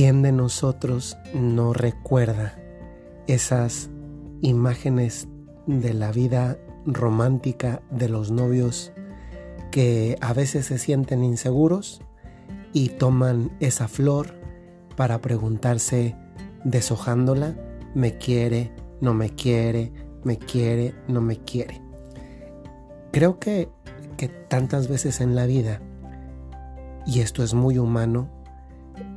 ¿Quién de nosotros no recuerda esas imágenes de la vida romántica de los novios que a veces se sienten inseguros y toman esa flor para preguntarse, deshojándola, ¿me quiere? ¿No me quiere? ¿Me quiere? ¿No me quiere? Creo que, que tantas veces en la vida, y esto es muy humano,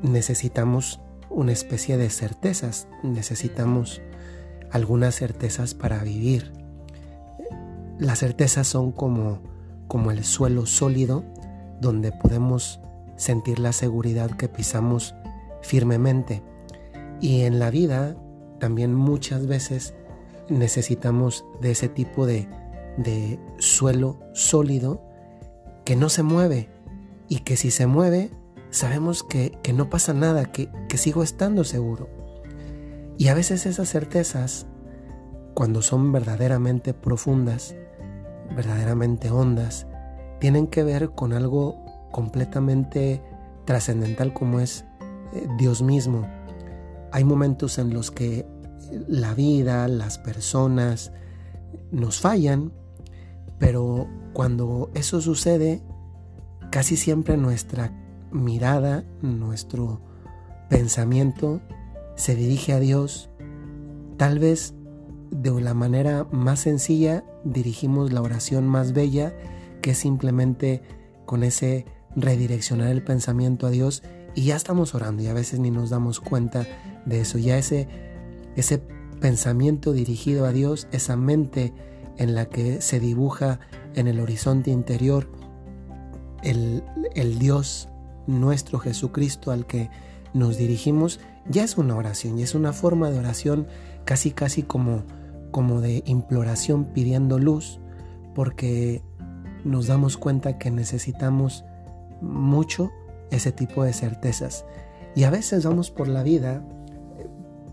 necesitamos una especie de certezas, necesitamos algunas certezas para vivir. Las certezas son como, como el suelo sólido donde podemos sentir la seguridad que pisamos firmemente. Y en la vida también muchas veces necesitamos de ese tipo de, de suelo sólido que no se mueve y que si se mueve sabemos que, no pasa nada, que, que sigo estando seguro. Y a veces esas certezas, cuando son verdaderamente profundas, verdaderamente hondas, tienen que ver con algo completamente trascendental como es eh, Dios mismo. Hay momentos en los que la vida, las personas nos fallan, pero cuando eso sucede, casi siempre nuestra mirada, nuestro pensamiento se dirige a Dios, tal vez de la manera más sencilla dirigimos la oración más bella, que es simplemente con ese redireccionar el pensamiento a Dios y ya estamos orando y a veces ni nos damos cuenta de eso. Ya ese, ese pensamiento dirigido a Dios, esa mente en la que se dibuja en el horizonte interior el, el Dios nuestro Jesucristo al que nos dirigimos, ya es una oración, y es una forma de oración casi casi como, como de imploración pidiendo luz, porque nos damos cuenta que necesitamos mucho ese tipo de certezas. Y a veces vamos por la vida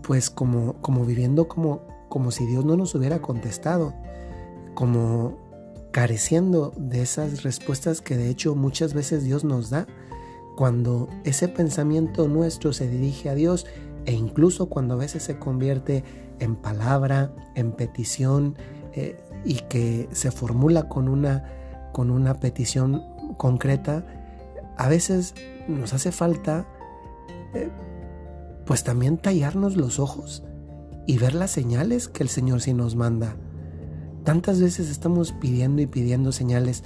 pues como, como viviendo como, como si Dios no nos hubiera contestado, como careciendo de esas respuestas que de hecho muchas veces Dios nos da cuando ese pensamiento nuestro se dirige a Dios e incluso cuando a veces se convierte en palabra, en petición eh, y que se formula con una, con una petición concreta, a veces nos hace falta eh, pues también tallarnos los ojos y ver las señales que el Señor sí nos manda. Tantas veces estamos pidiendo y pidiendo señales.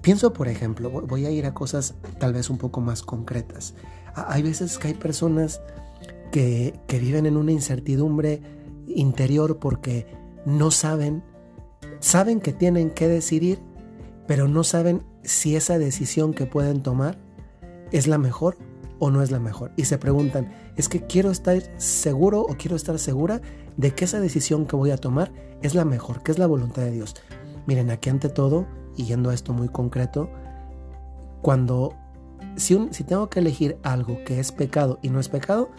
Pienso, por ejemplo, voy a ir a cosas tal vez un poco más concretas. Hay veces que hay personas que, que viven en una incertidumbre interior porque no saben, saben que tienen que decidir, pero no saben si esa decisión que pueden tomar es la mejor o no es la mejor. Y se preguntan, es que quiero estar seguro o quiero estar segura de que esa decisión que voy a tomar es la mejor, que es la voluntad de Dios. Miren, aquí ante todo, y yendo a esto muy concreto, cuando, si, si tengo que elegir algo que es pecado y no es pecado,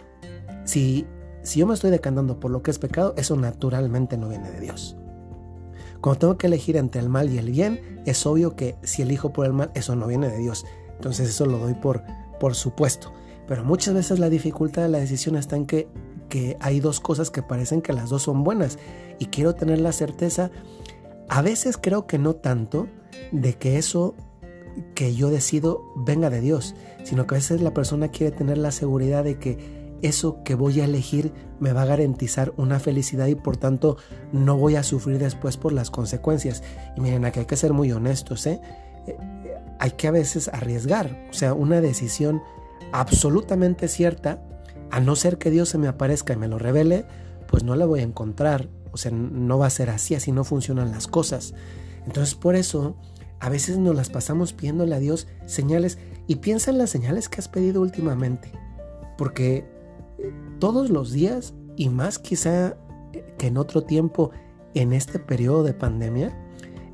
si, si yo me estoy decantando por lo que es pecado, eso naturalmente no viene de Dios. Cuando tengo que elegir entre el mal y el bien, es obvio que si elijo por el mal, eso no viene de Dios. Entonces eso lo doy por, por supuesto. Pero muchas veces la dificultad de la decisión está en que, que hay dos cosas que parecen que las dos son buenas. Y quiero tener la certeza, a veces creo que no tanto, de que eso que yo decido venga de Dios, sino que a veces la persona quiere tener la seguridad de que eso que voy a elegir me va a garantizar una felicidad y por tanto no voy a sufrir después por las consecuencias. Y miren, aquí hay que ser muy honestos, ¿eh? eh hay que a veces arriesgar, o sea, una decisión absolutamente cierta, a no ser que Dios se me aparezca y me lo revele, pues no la voy a encontrar, o sea, no va a ser así, así no funcionan las cosas. Entonces por eso a veces nos las pasamos pidiéndole a Dios señales y piensa en las señales que has pedido últimamente, porque todos los días y más quizá que en otro tiempo en este periodo de pandemia,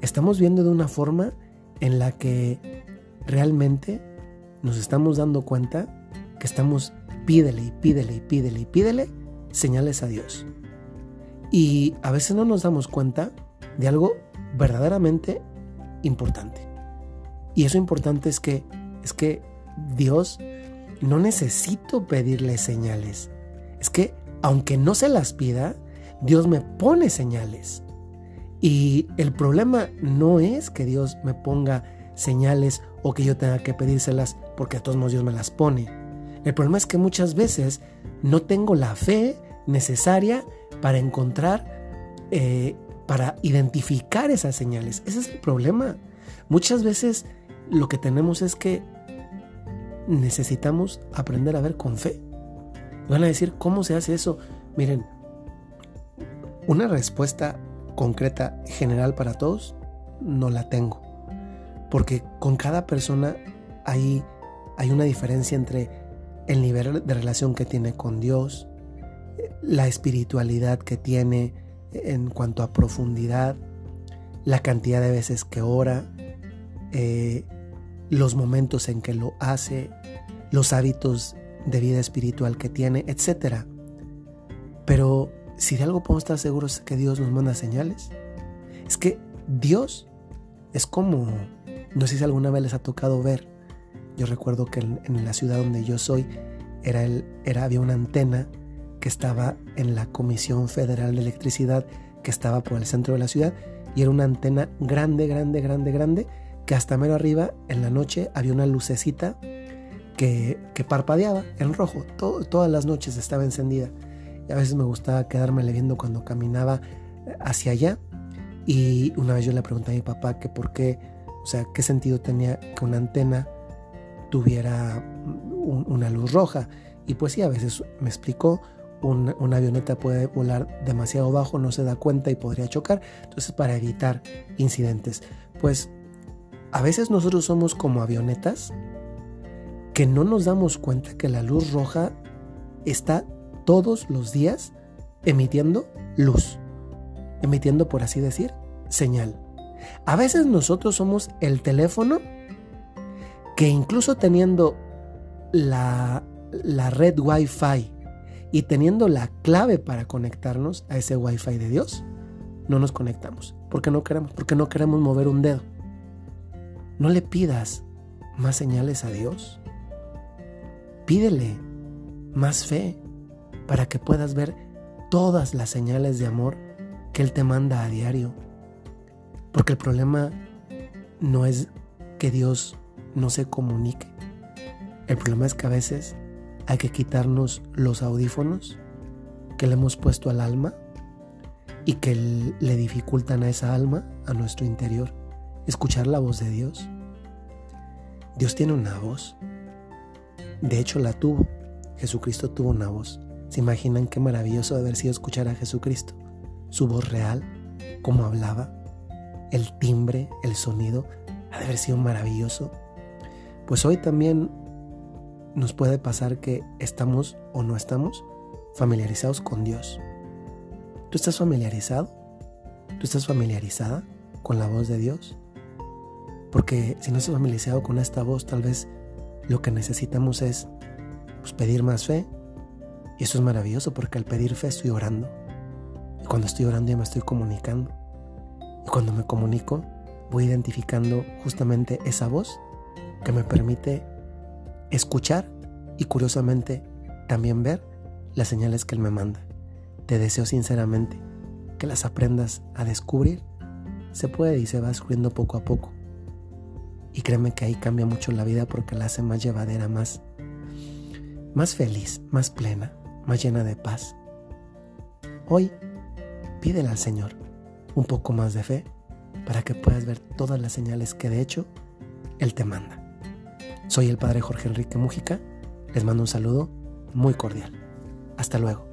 estamos viendo de una forma en la que realmente nos estamos dando cuenta que estamos pídele y pídele y pídele y pídele señales a Dios. Y a veces no nos damos cuenta de algo verdaderamente importante. Y eso importante es que es que Dios no necesito pedirle señales. Es que aunque no se las pida, Dios me pone señales. Y el problema no es que Dios me ponga señales o que yo tenga que pedírselas porque a todos modos Dios me las pone. El problema es que muchas veces no tengo la fe necesaria para encontrar, eh, para identificar esas señales. Ese es el problema. Muchas veces lo que tenemos es que necesitamos aprender a ver con fe. Van a decir, ¿cómo se hace eso? Miren, una respuesta concreta, general para todos, no la tengo. Porque con cada persona hay, hay una diferencia entre el nivel de relación que tiene con Dios, la espiritualidad que tiene en cuanto a profundidad, la cantidad de veces que ora, eh, los momentos en que lo hace, los hábitos de vida espiritual que tiene, etc. Pero si de algo podemos estar seguros es que Dios nos manda señales. Es que Dios es como, no sé si alguna vez les ha tocado ver, yo recuerdo que en, la ciudad donde yo soy era el, era, había una antena que estaba en la Comisión Federal de Electricidad que estaba por el centro de la ciudad y era una antena grande, grande, grande, grande que hasta mero arriba en la noche había una lucecita que, que parpadeaba en rojo. todas las noches estaba encendida. Y a veces me gustaba quedarme viendo cuando caminaba hacia allá. Y una vez yo le pregunté a mi papá que por qué, o sea, qué sentido tenía que una antena tuviera una luz roja. Y pues sí, a veces me explicó, una avioneta puede volar demasiado bajo, no se da cuenta y podría chocar. Entonces, para evitar incidentes. Pues a veces nosotros somos como avionetas que no nos damos cuenta que la luz roja está todos los días emitiendo luz, emitiendo, por así decir, señal. A veces nosotros somos el teléfono que incluso teniendo la, la red Wi-Fi y teniendo la clave para conectarnos a ese Wi-Fi de Dios, no nos conectamos. porque no queremos? Porque no queremos mover un dedo. No le pidas más señales a Dios. Pídele más fe para que puedas ver todas las señales de amor que Él te manda a diario. Porque el problema no es que Dios no se comunique. El problema es que a veces hay que quitarnos los audífonos que le hemos puesto al alma y que le dificultan a esa alma, a nuestro interior escuchar la voz de Dios. Dios tiene una voz. De hecho, la tuvo. Jesucristo tuvo una voz. ¿Se imaginan qué maravilloso haber sido escuchar a Jesucristo? Su voz real, cómo hablaba, el timbre, el sonido, ha de haber sido maravilloso. Pues hoy también nos puede pasar que estamos o no estamos familiarizados con Dios. ¿Tú estás familiarizado? ¿Tú estás familiarizada con la voz de Dios? Porque si no estás familiarizado con esta voz, tal vez lo que necesitamos es pues, pedir más fe. Y eso es maravilloso porque al pedir fe estoy orando. Y cuando estoy orando ya me estoy comunicando. Y cuando me comunico, voy identificando justamente esa voz que me permite escuchar y curiosamente también ver las señales que Él me manda. Te deseo sinceramente que las aprendas a descubrir. Se puede y se va descubriendo poco a poco. Y créeme que ahí cambia mucho la vida porque la hace más llevadera, más, más feliz, más plena, más llena de paz. Hoy pídele al Señor un poco más de fe para que puedas ver todas las señales que de hecho Él te manda. Soy el Padre Jorge Enrique Mújica. Les mando un saludo muy cordial. Hasta luego.